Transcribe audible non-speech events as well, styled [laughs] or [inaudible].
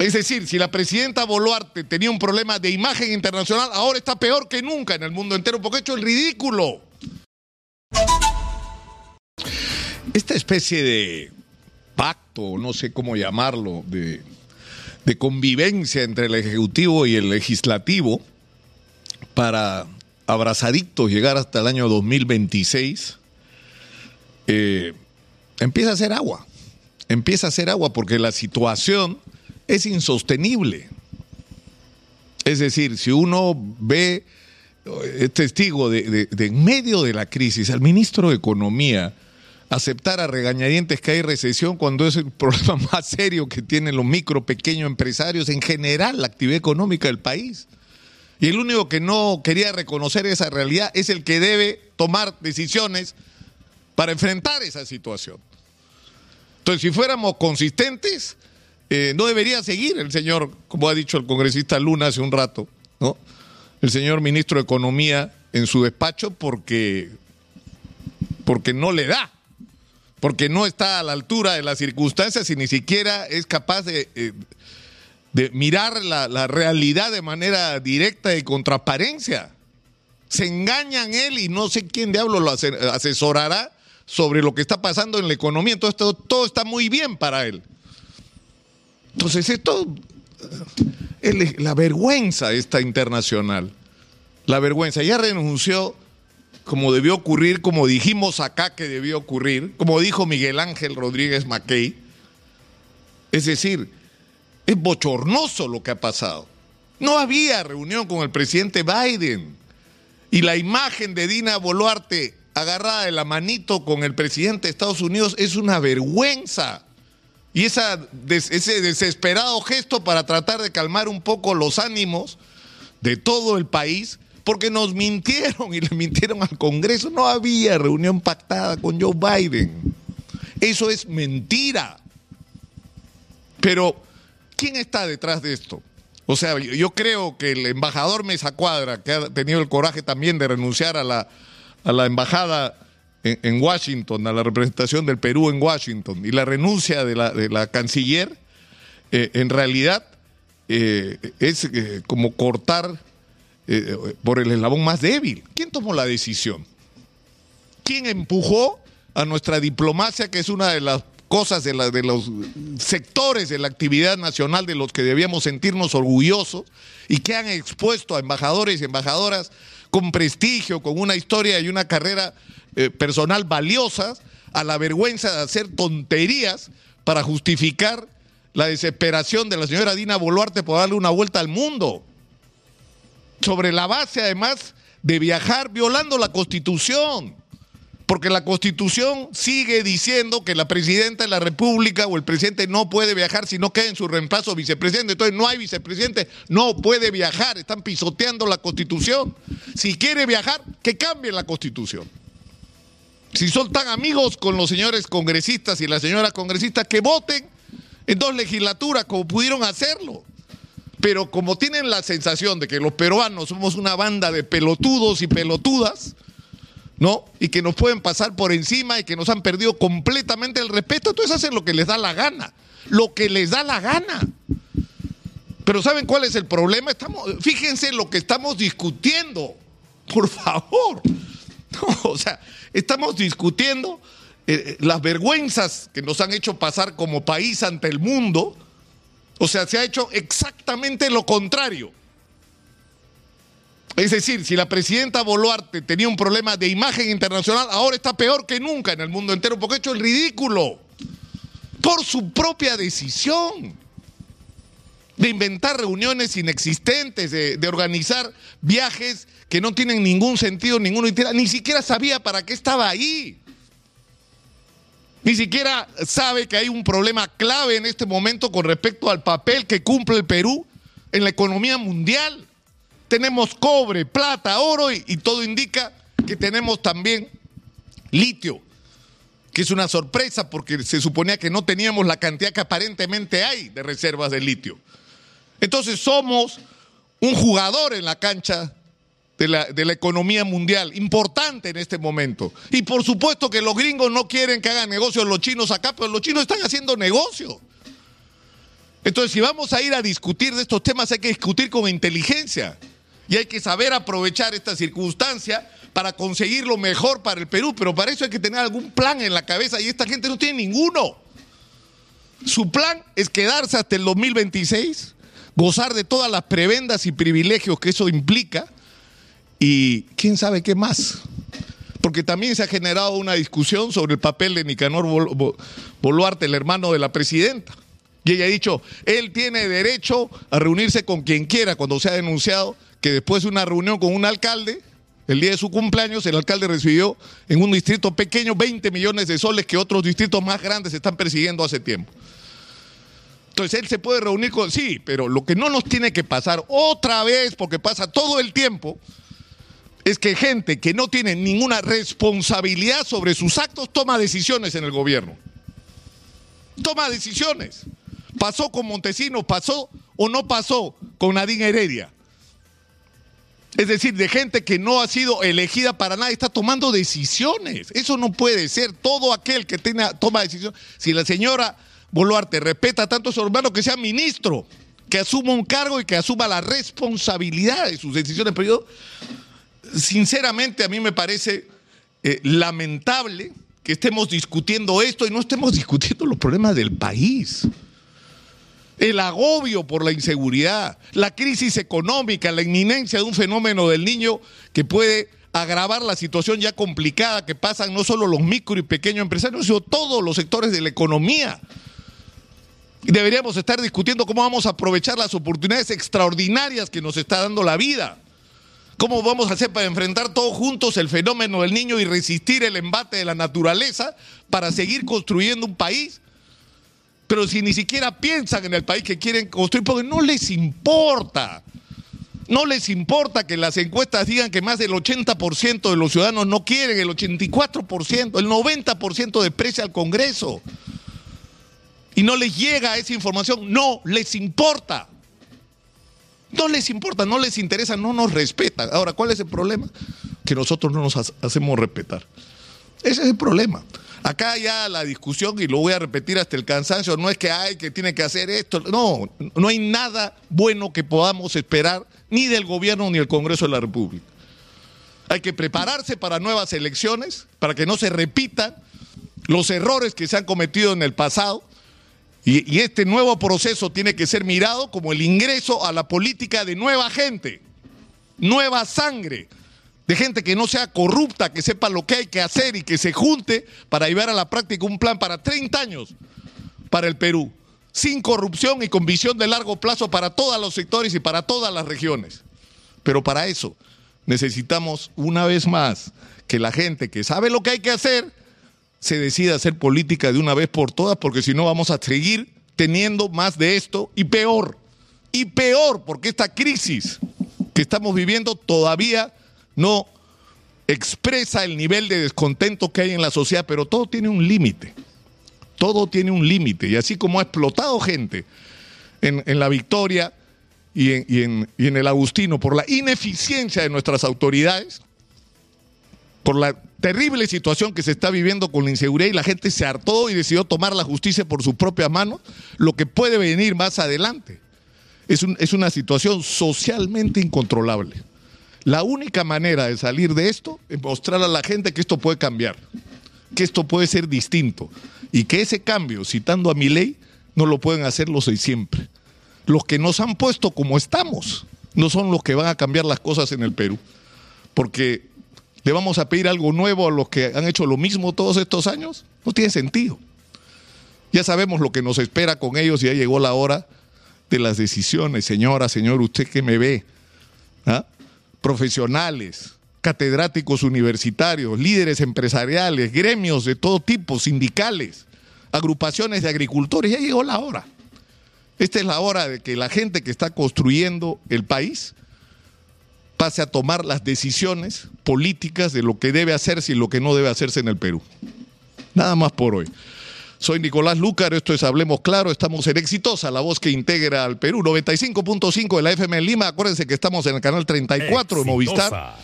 Es decir, si la presidenta Boluarte tenía un problema de imagen internacional, ahora está peor que nunca en el mundo entero porque ha hecho el ridículo. Esta especie de pacto, no sé cómo llamarlo, de, convivencia entre el Ejecutivo y el Legislativo para abrazaditos llegar hasta el año 2026, eh, empieza a hacer agua. Empieza a hacer agua porque la situación es insostenible. Es decir, si uno ve, es testigo de, de, en medio de la crisis, al ministro de Economía aceptar a regañadientes que hay recesión cuando es el [laughs] problema más serio que tienen los micro, pequeños empresarios, en general la actividad económica del país. Y el único que no quería reconocer esa realidad es el que debe tomar decisiones para enfrentar esa situación. Entonces, si fuéramos consistentes, eh, no debería seguir el señor, como ha dicho el congresista Luna hace un rato, ¿no? El señor ministro de Economía en su despacho porque, porque no le da, porque no está a la altura de las circunstancias y ni siquiera es capaz de, eh, de mirar la, la, realidad de manera directa y con transparencia. Se engañan él y no sé quién diablo lo asesorará sobre lo que está pasando en la economía. Entonces todo, todo está muy bien para él. Entonces esto, la vergüenza esta internacional, la vergüenza, ya renunció como debió ocurrir, como dijimos acá que debió ocurrir, como dijo Miguel Ángel Rodríguez Mackey. Es decir, es bochornoso lo que ha pasado. No había reunión con el presidente Biden. Y la imagen de Dina Boluarte agarrada de la manito con el presidente de Estados Unidos es una vergüenza. Y ese desesperado gesto para tratar de calmar un poco los ánimos de todo el país, porque nos mintieron y le [laughs] mintieron al Congreso. No había reunión pactada con Joe Biden. Eso es mentira. Pero ¿Quién está detrás de esto? O sea, yo creo que el embajador Mesa Cuadra, que ha tenido el coraje también de renunciar a la, a la embajada en, Washington, a la representación del Perú en Washington, y la renuncia de la, de la canciller, eh, en realidad eh, es eh, como cortar por el eslabón más débil. ¿Quién tomó la decisión? ¿Quién empujó a nuestra diplomacia, que es una de las cosas de, la, de los sectores de la actividad nacional de los que debíamos sentirnos orgullosos y que han expuesto a embajadores y embajadoras con prestigio, con una historia y una carrera eh, personal valiosas, a la vergüenza de hacer tonterías para justificar la desesperación de la señora Dina Boluarte por darle una vuelta al mundo. Sobre la base, además, de viajar violando la Constitución porque la Constitución sigue diciendo que la presidenta de la República o el presidente no puede viajar si no queda en su reemplazo vicepresidente. Entonces no hay vicepresidente, no puede viajar, están pisoteando la Constitución. Si quiere viajar, que cambie la Constitución. Si son tan amigos con los señores congresistas y las señoras congresistas, que voten en dos legislaturas como pudieron hacerlo. Pero como tienen la sensación de que los peruanos somos una banda de pelotudos y pelotudas, ¿no? Y que nos pueden pasar por encima y que nos han perdido completamente el respeto, entonces hacen lo que les da la gana, lo que les da la gana. Pero ¿saben cuál es el problema? Estamos, fíjense lo que estamos discutiendo, por favor. [laughs] o sea, estamos discutiendo eh, las vergüenzas que nos han hecho pasar como país ante el mundo. O sea, se ha hecho exactamente lo contrario. Es decir, si la presidenta Boluarte tenía un problema de imagen internacional, ahora está peor que nunca en el mundo entero porque ha hecho el ridículo por su propia decisión de inventar reuniones inexistentes, de, organizar viajes que no tienen ningún sentido, ninguno ni siquiera sabía para qué estaba ahí. Ni siquiera sabe que hay un problema clave en este momento con respecto al papel que cumple el Perú en la economía mundial tenemos cobre, plata, oro y, todo indica que tenemos también litio, que es una sorpresa porque se suponía que no teníamos la cantidad que aparentemente hay de reservas de litio. Entonces somos un jugador en la cancha de la, economía mundial, importante en este momento. Y por supuesto que los gringos no quieren que hagan negocios los chinos acá, pero los chinos están haciendo negocio. Entonces, si vamos a ir a discutir de estos temas, hay que discutir con inteligencia y hay que saber aprovechar esta circunstancia para conseguir lo mejor para el Perú, pero para eso hay que tener algún plan en la cabeza y esta gente no tiene ninguno. Su plan es quedarse hasta el 2026, gozar de todas las prebendas y privilegios que eso implica y quién sabe qué más. Porque también se ha generado una discusión sobre el papel de Nicanor Boluarte, el hermano de la presidenta. Y ella ha dicho, él tiene derecho a reunirse con quien quiera cuando se ha denunciado que después de una reunión con un alcalde, el día de su cumpleaños, el alcalde recibió en un distrito pequeño 20 millones de soles que otros distritos más grandes están persiguiendo hace tiempo. Entonces él se puede reunir con... Sí, pero lo que no nos tiene que pasar otra vez, porque pasa todo el tiempo, es que gente que no tiene ninguna responsabilidad sobre sus actos toma decisiones en el gobierno. Toma decisiones. Pasó con Montesinos, pasó o no pasó con Nadine Heredia. Es decir, de gente que no ha sido elegida para nada, está tomando decisiones. Eso no puede ser. Todo aquel que tenga, toma decisiones. Si la señora Boluarte respeta tanto a su hermano, que sea ministro, que asuma un cargo y que asuma la responsabilidad de sus decisiones. Pero yo, sinceramente, a mí me parece eh, lamentable que estemos discutiendo esto y no estemos [laughs] discutiendo los problemas del país el agobio por la inseguridad, la crisis económica, la inminencia de un fenómeno del niño que puede agravar la situación ya complicada que pasan no solo los micro y pequeños empresarios, sino todos los sectores de la economía. Deberíamos estar discutiendo cómo vamos a aprovechar las oportunidades extraordinarias que nos está dando la vida. ¿Cómo vamos a hacer para enfrentar todos juntos el fenómeno del niño y resistir el embate de la naturaleza para seguir construyendo un país pero si ni siquiera piensan en el país que quieren construir, porque no les importa. No les importa que las encuestas digan que más del 80% de los ciudadanos no quieren, el 84%, el 90% desprecia al Congreso. Y no les llega esa información, no les importa. No les importa, no les interesa, no nos respetan. Ahora, ¿cuál es el problema? Que nosotros no nos hacemos respetar. Ese es el problema. Acá ya la discusión, y lo voy a repetir hasta el cansancio, no es que hay que tiene que hacer esto, no, no hay nada bueno que podamos esperar ni del gobierno ni del Congreso de la República. Hay que prepararse para nuevas elecciones, para que no se repitan los errores que se han cometido en el pasado. Y, este nuevo proceso tiene que ser mirado como el ingreso a la política de nueva gente, nueva sangre, de gente que no sea corrupta, que sepa lo que hay que hacer y que se junte para llevar a la práctica un plan para 30 años para el Perú, sin corrupción y con visión de largo plazo para todos los sectores y para todas las regiones. Pero para eso necesitamos una vez más que la gente que sabe lo que hay que hacer se decida hacer política de una vez por todas, porque si no vamos a seguir teniendo más de esto y peor. Y peor, porque esta crisis que estamos viviendo todavía no expresa el nivel de descontento que hay en la sociedad, pero todo tiene un límite. Todo tiene un límite. Y así como ha explotado gente en, la Victoria y en, y en el Agustino por la ineficiencia de nuestras autoridades, por la terrible situación que se está viviendo con la inseguridad y la gente se hartó y decidió tomar la justicia por su propia mano, lo que puede venir más adelante es, es una situación socialmente incontrolable. La única manera de salir de esto es mostrar a la gente que esto puede cambiar, que esto puede ser distinto y que ese cambio, citando a mi ley, no lo pueden hacer los de siempre. Los que nos han puesto como estamos no son los que van a cambiar las cosas en el Perú, porque le vamos a pedir algo nuevo a los que han hecho lo mismo todos estos años. No tiene sentido. Ya sabemos lo que nos espera con ellos y ya llegó la hora de las decisiones. Señora, señor, usted que me ve. ¿Ah? profesionales, catedráticos universitarios, líderes empresariales, gremios de todo tipo, sindicales, agrupaciones de agricultores. Ya llegó la hora. Esta es la hora de que la gente que está construyendo el país pase a tomar las decisiones políticas de lo que debe hacerse y lo que no debe hacerse en el Perú. Nada más por hoy. Soy Nicolás Lúcar, esto es Hablemos Claro, estamos en Exitosa, la voz que integra al Perú, 95.5 de la FM en Lima, acuérdense que estamos en el canal 34 de Movistar.